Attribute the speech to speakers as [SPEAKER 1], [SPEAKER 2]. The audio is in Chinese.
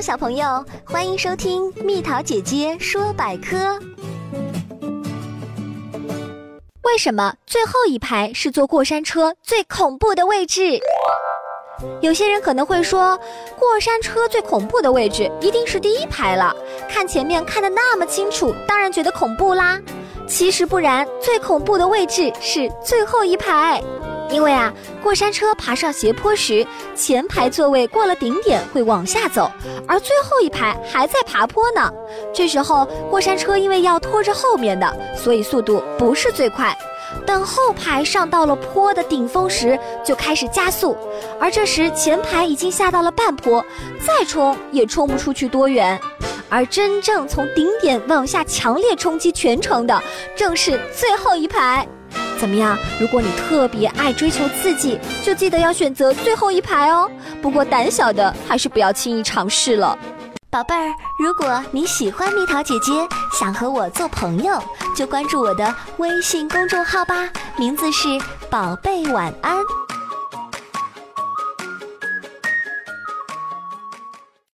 [SPEAKER 1] 小朋友，欢迎收听蜜桃姐姐说百科。为什么最后一排是坐过山车最恐怖的位置？有些人可能会说，过山车最恐怖的位置一定是第一排了，看前面看得那么清楚，当然觉得恐怖啦。其实不然，最恐怖的位置是最后一排。因为啊，过山车爬上斜坡时，前排座位过了顶点会往下走，而最后一排还在爬坡呢。这时候，过山车因为要拖着后面的，所以速度不是最快。等后排上到了坡的顶峰时，就开始加速，而这时前排已经下到了半坡，再冲也冲不出去多远。而真正从顶点往下强烈冲击全程的，正是最后一排。怎么样？如果你特别爱追求刺激，就记得要选择最后一排哦。不过胆小的还是不要轻易尝试了。宝贝儿，如果你喜欢蜜桃姐姐，想和我做朋友，就关注我的微信公众号吧，名字是“宝贝晚安”。